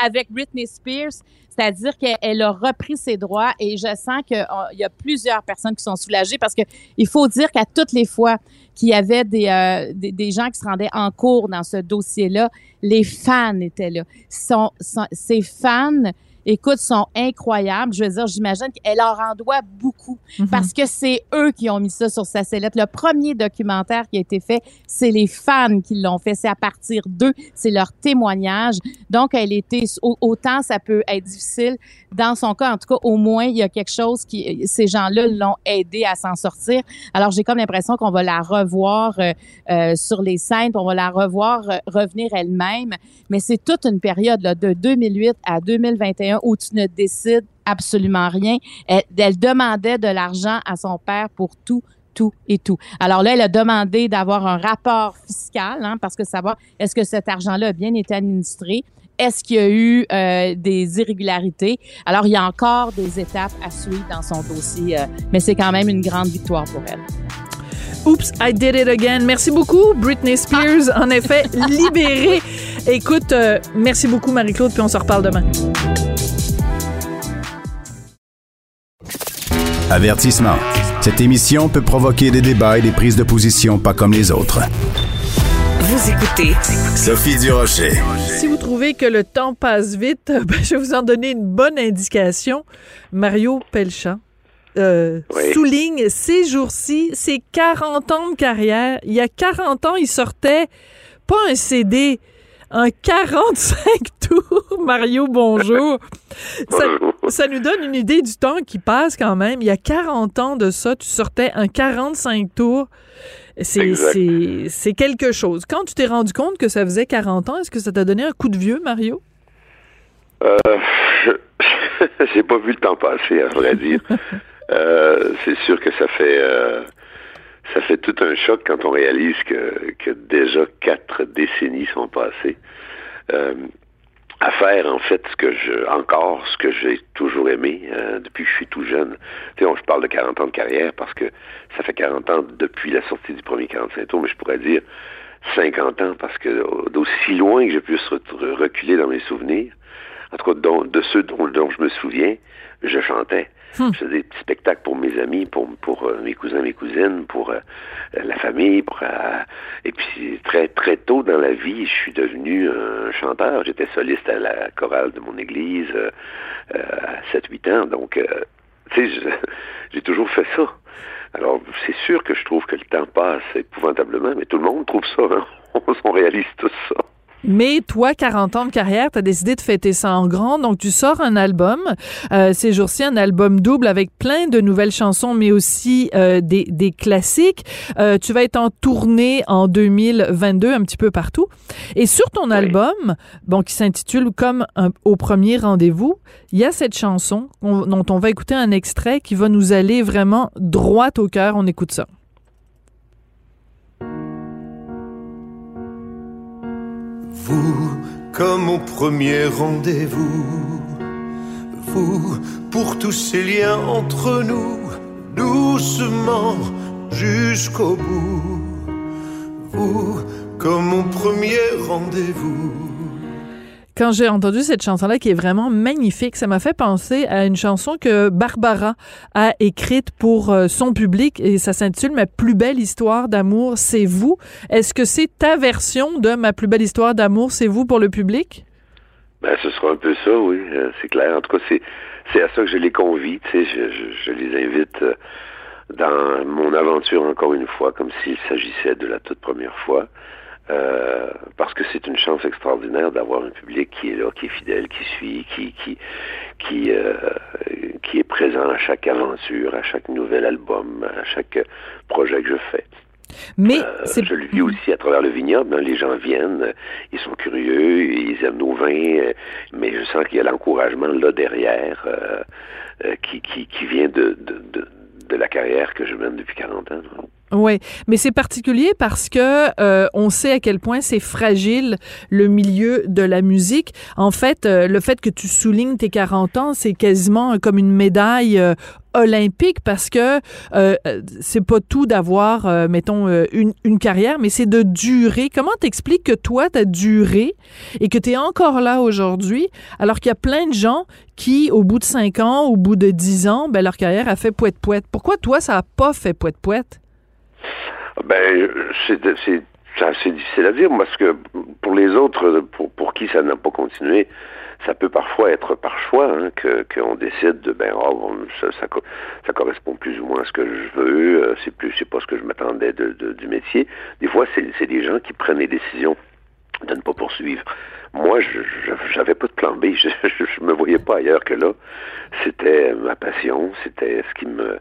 avec Britney Spears. C'est-à-dire qu'elle elle a repris ses droits et je sens qu'il y a plusieurs personnes qui sont soulagées parce que il faut dire qu'à toutes les fois qu'il y avait des, euh, des, des gens qui se rendaient en cours dans ce dossier-là, les fans étaient là. Sont- ces fans, écoute, sont incroyables. Je veux dire, j'imagine qu'elle leur en doit beaucoup parce que c'est eux qui ont mis ça sur sa sellette. Le premier documentaire qui a été fait, c'est les fans qui l'ont fait. C'est à partir d'eux, c'est leur témoignage. Donc, elle était au- autant ça peut être difficile. Dans son cas, en tout cas, au moins il y a quelque chose qui ces gens-là l'ont aidé à s'en sortir. Alors, j'ai comme l'impression qu'on va la revoir euh, euh, sur les scènes, on va la revoir euh, revenir elle-même. Mais c'est toute une période là, de 2008 à 2021 où tu ne décides absolument rien. Elle, elle demandait de l'argent à son père pour tout tout et tout. Alors là, elle a demandé d'avoir un rapport fiscal, hein, parce que savoir est-ce que cet argent-là a bien été administré, est-ce qu'il y a eu euh, des irrégularités? Alors, il y a encore des étapes à suivre dans son dossier, euh, mais c'est quand même une grande victoire pour elle. Oops, I did it again. Merci beaucoup, Britney Spears. En effet, libérée. Écoute, euh, merci beaucoup, Marie-Claude, puis on se reparle demain. Avertissement. Cette émission peut provoquer des débats et des prises de position pas comme les autres. Vous écoutez Sophie Durocher. Si vous trouvez que le temps passe vite, ben, je vais vous en donner une bonne indication. Mario Pelchat euh, Oui. souligne ces jours-ci ses 40 ans de carrière. Il y a 40 ans, il sortait pas un CD, un 45 tours. Mario, bonjour. Ça, ça nous donne une idée du temps qui passe quand même. Il y a 40 ans de ça, tu sortais un 45 tours. C'est quelque chose. Quand tu t'es rendu compte que ça faisait 40 ans, est-ce que ça t'a donné un coup de vieux, Mario? Euh, j'ai pas vu le temps passer, à vrai dire. Euh, c'est sûr que ça fait euh, ça fait tout un choc quand on réalise que, que déjà quatre décennies sont passées. Euh, à faire en fait ce que je encore ce que j'ai toujours aimé euh, depuis que je suis tout jeune. Tu sais, on- je parle de 40 ans de carrière parce que ça fait 40 ans depuis la sortie du premier 45 tours, mais je pourrais dire 50 ans parce que d'aussi loin que je puisse re- reculer dans mes souvenirs, en tout cas de ceux dont je me souviens, je chantais. Je faisais des petits spectacles pour mes amis, pour, euh, mes cousins, mes cousines, pour euh, la famille, pour euh, et puis très très tôt dans la vie, je suis devenu un chanteur. J'étais soliste à la chorale de mon église à 7-8 ans, donc tu sais, j'ai toujours fait ça. Alors, c'est sûr que je trouve que le temps passe épouvantablement, mais tout le monde trouve ça. Hein? On réalise tout ça. Mais toi, 40 ans de carrière, tu as décidé de fêter ça en grand. Donc, tu sors un album, euh, ces jours-ci, un album double avec plein de nouvelles chansons, mais aussi euh, des, des classiques. Euh, tu vas être en tournée en 2022, un petit peu partout. Et sur ton album, bon, qui s'intitule Comme un- au premier rendez-vous, il y a cette chanson on- dont on va écouter un extrait qui va nous aller vraiment droit au cœur. On écoute ça. Vous, comme au premier rendez-vous, vous, pour tous ces liens entre nous, doucement jusqu'au bout. Vous, comme au premier rendez-vous. Quand j'ai entendu cette chanson-là, qui est vraiment magnifique, ça m'a fait penser à une chanson que Barbara a écrite pour euh, son public et ça s'intitule Ma plus belle histoire d'amour, c'est vous. Est-ce que c'est ta version de Ma plus belle histoire d'amour, c'est vous pour le public? Ben, ce sera un peu ça, oui, euh, c'est clair. En tout cas, c'est, à ça que je les convie, tu sais, je, je, je les invite euh, dans mon aventure encore une fois, comme s'il s'agissait de la toute première fois. Euh, parce que c'est une chance extraordinaire d'avoir un public qui est là, qui est fidèle, qui suit, qui qui qui euh, qui est présent à chaque aventure, à chaque nouvel album, à chaque projet que je fais. Mais euh, je le vis aussi à travers le vignoble. Hein. Les gens viennent, ils sont curieux, ils aiment nos vins, mais je sens qu'il y a l'encouragement là derrière qui, qui, qui vient de, de, de, de la carrière que je mène depuis 40 ans. Oui, mais c'est particulier parce que euh, on sait à quel point c'est fragile le milieu de la musique. En fait, euh, le fait que tu soulignes tes 40 ans, c'est quasiment comme une médaille euh, olympique parce que euh, c'est pas tout d'avoir, mettons, une, une, carrière, mais c'est de durer. Comment t'expliques que toi, t'as duré et que tu es encore là aujourd'hui, alors qu'il y a plein de gens qui, au bout de 5 ans, au bout de 10 ans, ben, leur carrière a fait poète-poète? Pourquoi toi, ça a pas fait poète-poète? Ben, c'est assez difficile à dire, parce que pour les autres, pour, pour qui ça n'a pas continué, ça peut parfois être par choix hein, que qu'on décide de ben oh, ça, correspond plus ou moins à ce que je veux, euh, c'est plus c'est pas ce que je m'attendais de, du métier. Des fois, c'est des gens qui prennent les décisions de ne pas poursuivre. Moi, je j'avais pas de plan B, je, je, je, me voyais pas ailleurs que là. C'était ma passion, c'était ce qui me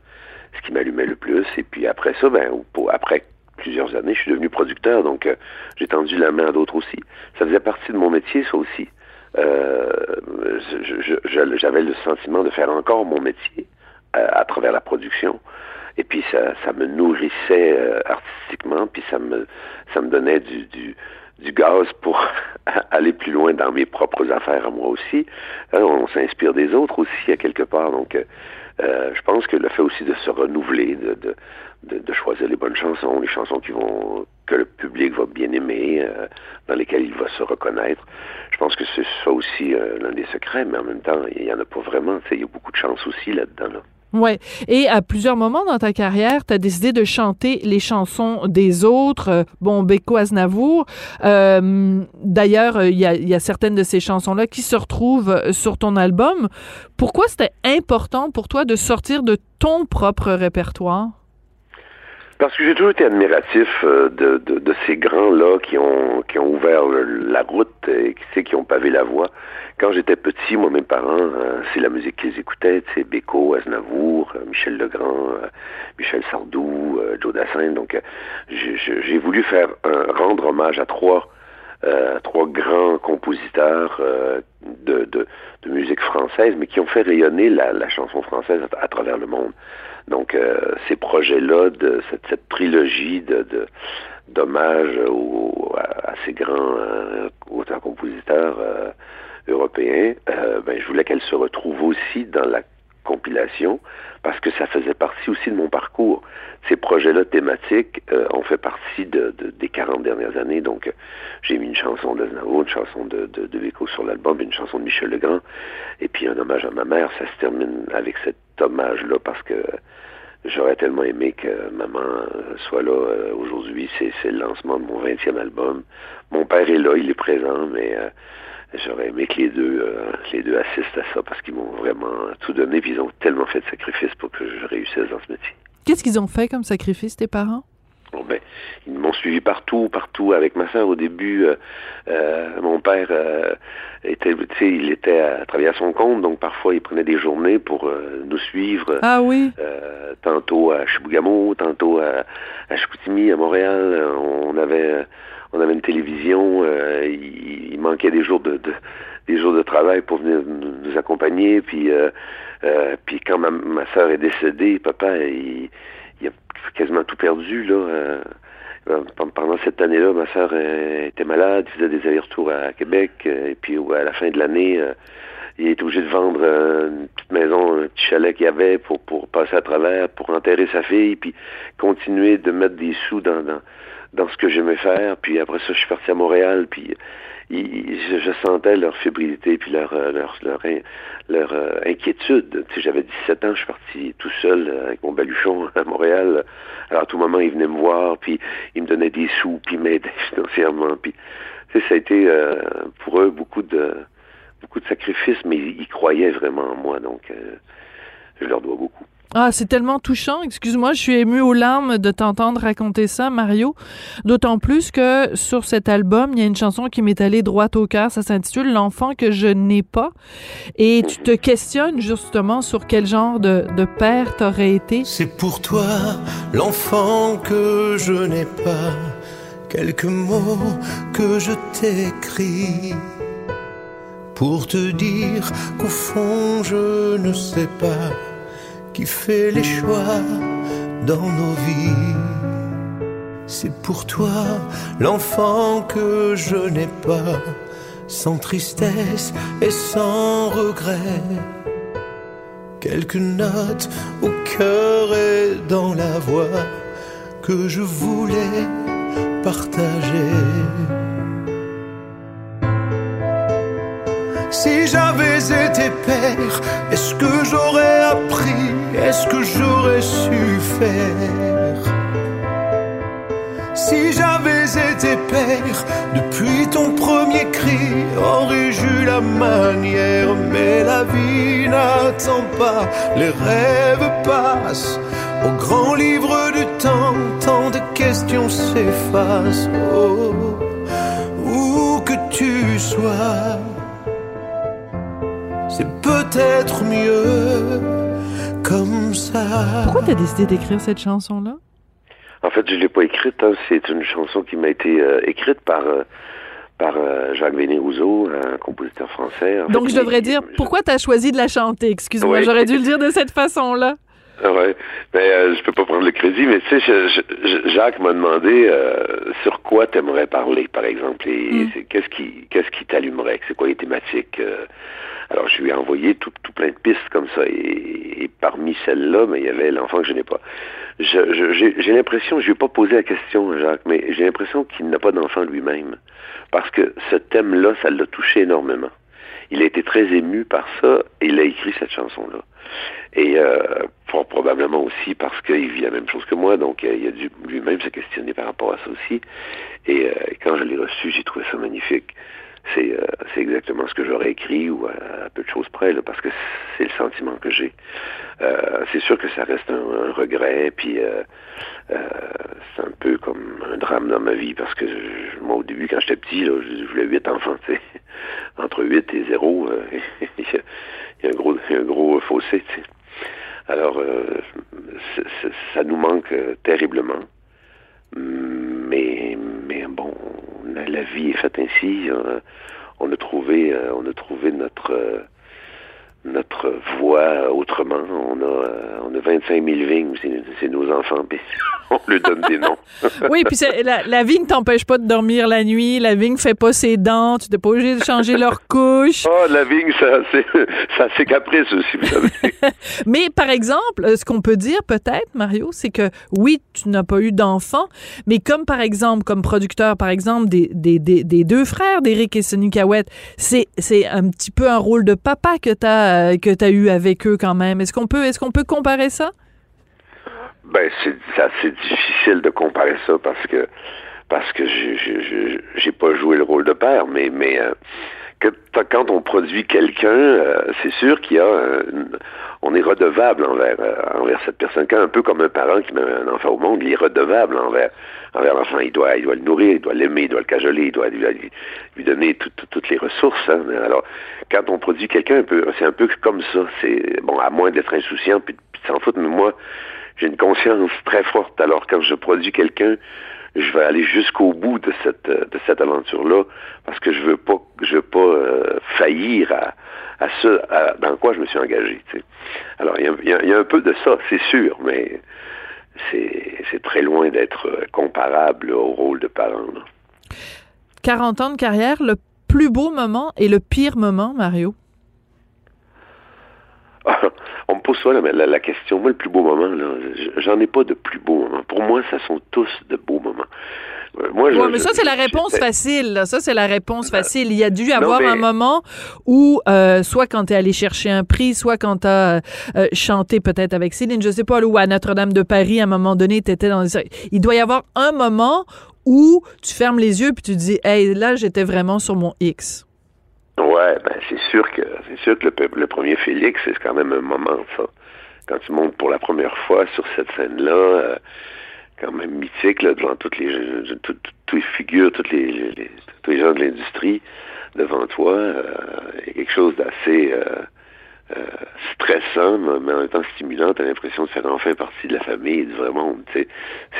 ce qui m'allumait le plus. Et puis après ça, ben, après plusieurs années, je suis devenu producteur, donc euh, j'ai tendu la main à d'autres aussi. Ça faisait partie de mon métier, ça aussi. Euh, J'avais le sentiment de faire encore mon métier euh, à travers la production. Et puis ça, ça me nourrissait euh, artistiquement, puis ça me, ça me donnait du, du, du gaz pour aller plus loin dans mes propres affaires à moi aussi. Hein, on s'inspire des autres aussi à quelque part, donc euh, je pense que le fait aussi de se renouveler, de, de, de, de, choisir les bonnes chansons, les chansons qui vont que le public va bien aimer, euh, dans lesquelles il va se reconnaître. Je pense que c'est ça aussi euh, l'un des secrets, mais en même temps, il y en a pas vraiment. Il y a beaucoup de chance aussi là-dedans. Là. Ouais. Et à plusieurs moments dans ta carrière, tu as décidé de chanter les chansons des autres. Euh, bon, Beko Aznavour. Euh, D'ailleurs, il y y a, certaines de ces chansons-là qui se retrouvent sur ton album. Pourquoi c'était important pour toi de sortir de ton propre répertoire? Parce que j'ai toujours été admiratif euh, de, de, de ces grands-là qui ont, qui ont ouvert la route et qui, qui ont pavé la voie. Quand j'étais petit, moi, mes parents, euh, c'est la musique qu'ils écoutaient, c'est Beko, Aznavour, euh, Michel Legrand, euh, Michel Sardou, euh, Joe Dassin. Donc, euh, j'ai voulu faire un, rendre hommage à trois, trois grands compositeurs de, de, de, musique française, mais qui ont fait rayonner la, la chanson française à travers le monde. Donc, euh, ces projets-là, cette, cette, trilogie de, d'hommage à, ces grands euh, auteurs-compositeurs euh, européens, ben, je voulais qu'elle se retrouve aussi dans la compilation parce que ça faisait partie aussi de mon parcours. Ces projets-là thématiques ont fait partie de, de, des 40 dernières années. Donc, j'ai mis une chanson de Znavo, une chanson de, de, sur l'album, une chanson de Michel Legrand, et puis un hommage à ma mère. Ça se termine avec cet hommage-là parce que j'aurais tellement aimé que maman soit là euh, aujourd'hui. C'est le lancement de mon 20e album. Mon père est là, il est présent, mais j'aurais aimé que les deux, euh, les deux assistent à ça parce qu'ils m'ont vraiment tout donné, puis ils ont tellement fait de sacrifices pour que je réussisse dans ce métier. Qu'est-ce qu'ils ont fait comme sacrifice, tes parents? Bon, ben, ils m'ont suivi partout, partout. Avec ma soeur, au début, euh, euh, mon père euh, était, tu sais, il était à, travailler à son compte, donc parfois il prenait des journées pour euh, nous suivre. Ah oui. Euh, tantôt à Chibougamau, tantôt à, à Chicoutimi, à Montréal. On avait, on avait une télévision. il, il, manquait des jours de, de, des jours de travail pour venir nous, accompagner. Puis, puis quand ma, ma soeur est décédée, papa, il il a quasiment tout perdu là. Euh, euh, pendant cette année-là, ma sœur euh, était malade, faisait des allers-retours à Québec, euh, et puis à la fin de l'année, il était obligé de vendre une petite maison, un petit chalet qu'il avait pour, pour passer à travers, pour enterrer sa fille, puis continuer de mettre des sous dans, dans, dans ce que j'aimais faire. Puis après ça, je suis parti à Montréal, puis il- je, je sentais leur fébrilité, puis leur, euh, leur, leur, leur, euh, inquiétude. Tu sais, j'avais 17 ans, je suis parti tout seul euh, avec mon baluchon à Montréal. Alors à tout moment, ils venaient me voir, puis ils me donnaient des sous, puis ils m'aidaient financièrement. Puis tu sais, ça a été euh, pour eux beaucoup de beaucoup de sacrifices, mais ils, ils croyaient vraiment en moi, donc euh, je leur dois beaucoup. Ah, c'est tellement touchant. Excuse-moi, je suis émue aux larmes de t'entendre raconter ça, Mario. D'autant plus que sur cet album, il y a une chanson qui m'est allée droit au cœur. Ça s'intitule L'enfant que je n'ai pas. Et tu te questionnes justement sur quel genre de, de père t'aurais été. C'est pour toi l'enfant que je n'ai pas, quelques mots que je t'écris. Pour te dire qu'au fond je ne sais pas qui fait les choix dans nos vies. C'est pour toi l'enfant que je n'ai pas, sans tristesse et sans regret. Quelques notes au cœur et dans la voix que je voulais partager. Si j'avais été père, est-ce que j'aurais appris Est-ce que j'aurais su faire? Si j'avais été père, depuis ton premier cri, aurais-je la manière? Mais la vie n'attend pas, les rêves passent. Au grand livre du temps, tant de questions s'effacent. Oh, où que tu sois c'est peut-être mieux comme ça. Pourquoi t'as décidé d'écrire cette chanson-là? En fait, je l'ai pas écrite. hein. C'est une chanson qui m'a été euh, écrite par euh, par euh, Jacques Véné-Rousseau, un compositeur français. En Donc, fait, je il- devrais dire pourquoi t'as choisi de la chanter? Excuse-moi, j'aurais dû le dire de cette façon-là. Ah Ouais, mais euh, je peux pas prendre le crédit, mais tu sais, Jacques m'a demandé euh, sur quoi t'aimerais parler, par exemple, et c'est- qu'est-ce qui qu'est-ce qui t'allumerait, c'est quoi les thématiques. euh? alors je lui ai envoyé tout, tout plein de pistes comme ça, et, et parmi celles-là, mais il y avait l'enfant que je n'ai pas. J'ai l'impression, je lui ai pas posé la question, Jacques, mais j'ai l'impression qu'il n'a pas d'enfant lui-même, parce que ce thème-là, ça l'a touché énormément. Il a été très ému par ça, et il a écrit cette chanson-là. Et euh, probablement aussi parce qu'il vit la même chose que moi, donc euh, il a dû lui-même se questionner par rapport à ça aussi. Et euh, quand je l'ai reçu, j'ai trouvé ça magnifique. C'est euh, exactement ce que j'aurais écrit ou à, peu de choses près, là, parce que c'est le sentiment que j'ai. Euh, c'est sûr que ça reste un, regret, puis euh, euh, c'est un peu comme un drame dans ma vie, parce que je- moi, au début, quand j'étais petit, là, je voulais huit enfants, tu sais. Entre 8 et 0, euh, il y a- y a un gros, un gros fossé. Alors, euh, ça nous manque terriblement. Mais, mais bon, la, vie est faite ainsi. on a trouvé, euh, on a trouvé notre euh, notre voie autrement. On a, euh, on a 25 000 vignes, c'est, nos enfants, puis on leur donne des noms. Oui, puis la, la vie ne t'empêche pas de dormir la nuit. La vie ne fait pas ses dents. Tu n'es pas obligé de changer leur couche. Oh, la vigne, ça, c'est, ça, c'est caprice aussi, vous savez. Mais par exemple, ce qu'on peut dire peut-être, Mario, c'est que oui, tu n'as pas eu d'enfant, mais comme par exemple, comme producteur, par exemple, des, des, des, des deux frères d'Éric et Sonny Cahouette, c'est, c'est un petit peu un rôle de papa que tu as, que t'as eu avec eux quand même? Est-ce qu'on peut, est-ce qu'on peut comparer ça? Ben, c'est c'est difficile de comparer ça parce que parce que j'ai- pas joué le rôle de père, mais mais euh, quand on produit quelqu'un, euh, c'est sûr qu'il y a on est redevable envers euh, envers cette personne. Un peu comme un parent qui met un enfant au monde, il est redevable envers envers l'enfant. Il doit il doit le nourrir, il doit l'aimer, il doit le cajoler, il doit lui, donner tout- tout- toutes les ressources. hein. Alors quand on produit quelqu'un, c'est un peu comme ça. C'est bon à moins d'être insouciant puis, de s'en foutre, mais moi j'ai une conscience très forte. Alors quand je produis quelqu'un, je vais aller jusqu'au bout de cette de cette aventure-là parce que je veux pas je veux pas euh, faillir à à ce à- dans quoi je me suis engagé. Alors il y a, y a un peu de ça, c'est sûr, mais c'est très loin d'être euh, comparable au rôle de parent. 40 ans de carrière, le plus beau moment et le pire moment, Mario? On me pose ça la, la, question. Moi, le plus beau moment, j'en ai pas de plus beau moment. Pour moi, ça sont tous de beaux moments. Euh, moi, mais ça, c'est la réponse facile. Ça, c'est la réponse facile. Il y a dû avoir un moment où, euh, soit quand tu es allé chercher un prix, soit quand tu as euh, chanté peut-être avec Céline, je sais pas, ou à Notre-Dame de Paris, à un moment donné, tu étais dans... Il doit y avoir un moment où tu fermes les yeux puis tu dis, hey, là, j'étais vraiment sur mon X. Ouais, ben c'est sûr que c'est sûr que le, premier Félix, c'est quand même un moment, ça. Quand tu montes pour la première fois sur cette scène-là, quand même mythique là, devant toutes les, toutes, les figures, toutes les, tous les gens de l'industrie devant toi. Euh, il y a quelque chose d'assez euh, euh, stressant, mais en même temps stimulant. Tu as l'impression de faire enfin partie de la famille, du vrai monde. C'est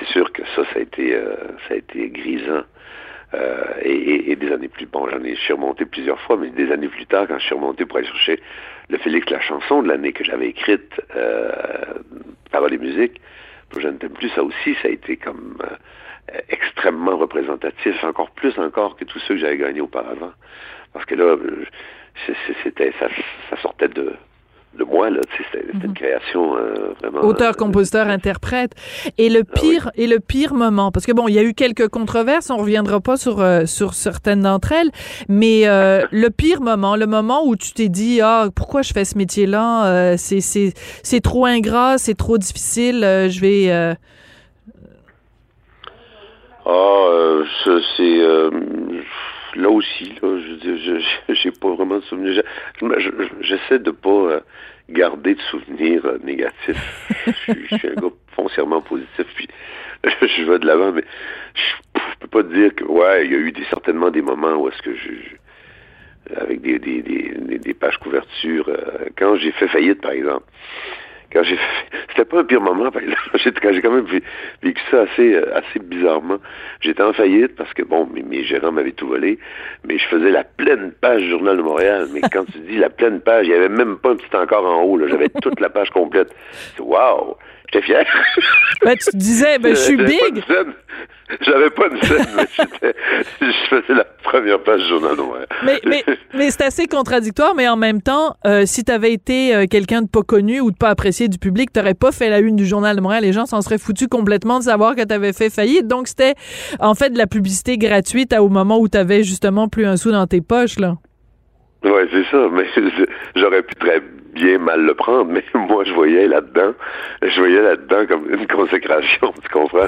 sûr que ça, ça a été, ça a été grisant. Et, et, des années plus bon, j'en ai surmonté plusieurs fois, mais des années plus tard, quand je suis remonté pour aller chercher le Félix, la chanson de l'année que j'avais écrite, euh, par les musiques, je ne t'aime plus, ça aussi, ça a été comme euh, extrêmement représentatif, encore plus encore que tous ceux que j'avais gagnés auparavant. Parce que là, euh, c'était ça, ça sortait de, de moi là c'était une mhm. création euh, vraiment auteur compositeur interprète et le ah pire et le pire moment parce que bon il y a eu quelques controverses on reviendra pas sur euh, sur certaines d'entre elles mais euh, le pire moment le moment où tu t'es dit ah pourquoi je fais ce métier là c'est c'est c'est trop ingrat c'est trop difficile je vais ah c'est là aussi, là, je j'ai pas vraiment de souvenirs. J'essaie de pas euh, garder de souvenirs euh, négatifs. je, suis un gars foncièrement positif, puis je vais de l'avant, mais je, peux pas te dire que, ouais, il y a eu certainement des moments où est-ce que je, avec des, pages couverture, euh, quand j'ai fait faillite, par exemple, quand j'ai c'était pas un pire moment par exemple. Quand j'ai quand même vécu ça assez euh, assez bizarrement. J'étais en faillite parce que bon mes, mes gérants m'avaient tout volé mais je faisais la pleine page du journal de Montréal. Mais quand tu dis la pleine page il y avait même pas un petit encore en haut là. J'avais toute la page complète. Waouh J'étais fier? Ben, tu te disais, ben, je suis big. J'avais pas de scène, mais je faisais la première page du journal noir. Mais, mais, mais c'est assez contradictoire, mais en même temps, euh, si tu avais été euh, quelqu'un de pas connu ou de pas apprécié du public, t'aurais pas fait la une du journal de Montréal. Les gens s'en seraient foutus complètement de savoir que tu avais fait faillite. Donc, c'était en fait de la publicité gratuite au moment où tu avais justement plus un sou dans tes poches, là. Ouais, c'est ça, mais j'aurais pu très bien mal le prendre, mais moi, je voyais là-dedans, je voyais là-dedans comme une consécration, tu comprends?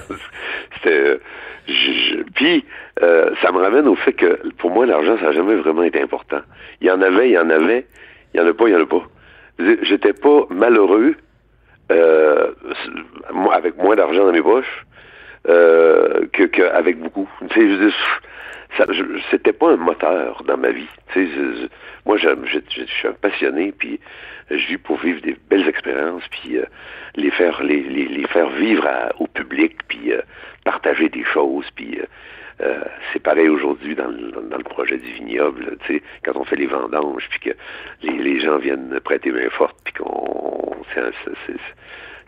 C'était... Je, puis, euh, ça me ramène au fait que, pour moi, l'argent, ça n'a jamais vraiment été important. Il y en avait, il y en avait, il y en a pas, il y en a pas. J'étais pas malheureux, euh, avec moins d'argent dans mes poches, euh, que beaucoup. Sais, je ça, c'était pas un moteur dans ma vie. Sais, moi, je, je, suis un passionné, puis je vis pour vivre des belles expériences, puis euh, les faire les, les, les, faire vivre au public, puis euh, partager des choses, puis euh, c'est pareil aujourd'hui dans, dans, le projet du vignoble, quand on fait les vendanges, puis que les, les gens viennent prêter main forte, puis qu'on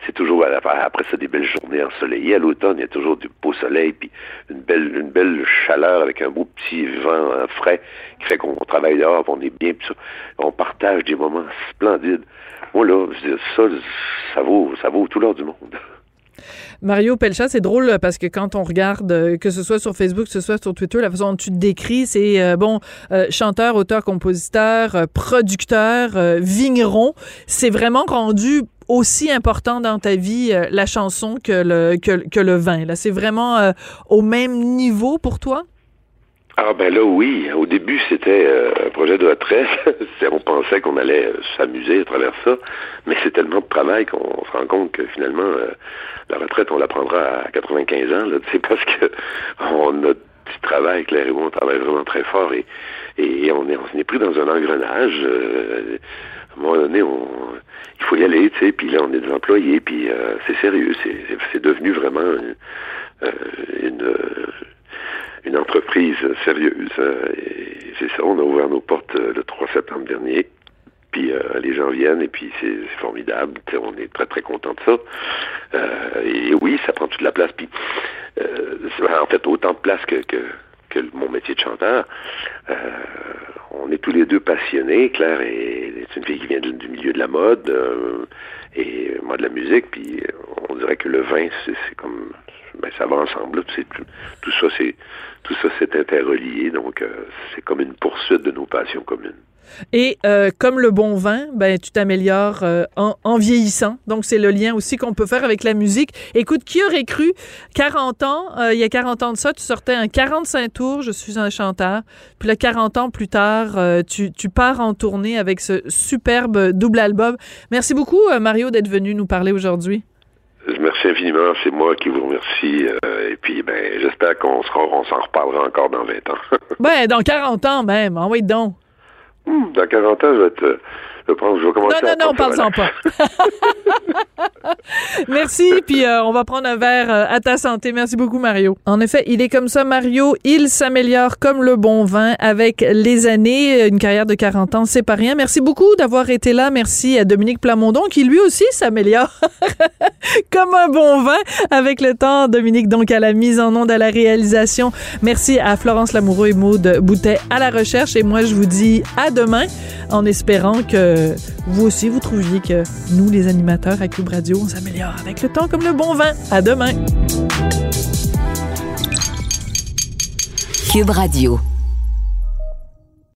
c'est toujours après ça des belles journées ensoleillées. À l'automne, il y a toujours du beau soleil, puis une belle, une belle chaleur avec un beau petit vent euh, frais qui fait qu'on travaille dehors, on est bien, puis on partage des moments splendides. Moi là, ça, ça vaut, ça vaut tout l'or du monde. Mario Pelchat, c'est drôle parce que quand on regarde, euh, que ce soit sur Facebook, que ce soit sur Twitter, la façon dont tu te décris, c'est euh, bon, chanteur, auteur, compositeur, producteur, vigneron. C'est vraiment rendu aussi important dans ta vie euh, la chanson que le, que, le vin? Là, c'est vraiment euh, au même niveau pour toi? Ah ben là oui, au début c'était euh, un projet de retraite, on pensait qu'on allait s'amuser à travers ça, mais c'est tellement de travail qu'on se rend compte que finalement la retraite on la prendra à 95 ans, c'est parce que on a du travail, Claire et on travaille vraiment très fort et, et on est on est pris dans un engrenage. à un moment donné on il faut y aller, tu sais, puis là, on est des employés, puis euh, c'est sérieux, c'est devenu vraiment euh, une, une entreprise sérieuse. et c'est ça, on a ouvert nos portes euh, le 3 septembre dernier. Puis euh, les gens viennent et puis c'est formidable. Tu sais, on est très très content de ça. Euh, et oui, ça prend toute la place. Puis euh, en fait autant de place que, que, mon métier de chanteur. Euh, on est tous les deux passionnés. Claire est, une fille qui vient du milieu de la mode euh, et moi de la musique. Puis on dirait que le vin, c'est comme ben, ça va ensemble. tout, ça, c'est interrelié. Donc euh, c'est comme une poursuite de nos passions communes. Et euh, comme le bon vin, ben tu t'améliores euh, en, en vieillissant. Donc c'est le lien aussi qu'on peut faire avec la musique. Écoute, qui aurait cru 40 ans, euh, il y a 40 ans de ça, tu sortais un 45 tours, je suis un chanteur. Puis là 40 ans plus tard, tu, tu pars en tournée avec ce superbe double album. Merci beaucoup Mario d'être venu nous parler aujourd'hui. Merci infiniment, c'est moi qui vous remercie. euh, et puis, ben, j'espère qu'on s'en reparlera encore dans 20 ans. Ben dans 40 ans même, envoyez donc. Dans 40 ans, je vais te, je pense, je vais commencer Non, non, non, parle-en pas. Merci, puis euh, on va prendre un verre euh, à ta santé. Merci beaucoup, Mario. En effet, il est comme ça, Mario. Il s'améliore comme le bon vin avec les années. Une carrière de 40 ans, c'est pas rien. Merci beaucoup d'avoir été là. Merci à Dominique Plamondon, qui lui aussi s'améliore comme un bon vin avec le temps. Dominique, donc, à la mise en onde, à la réalisation. Merci à Florence Lamoureux et Maude Boutet à la recherche. Et moi, je vous dis à demain en espérant que vous aussi, vous trouviez que nous, les animateurs à Cube Radio, on s'améliore avec le temps comme le bon vin. À demain. Cube Radio.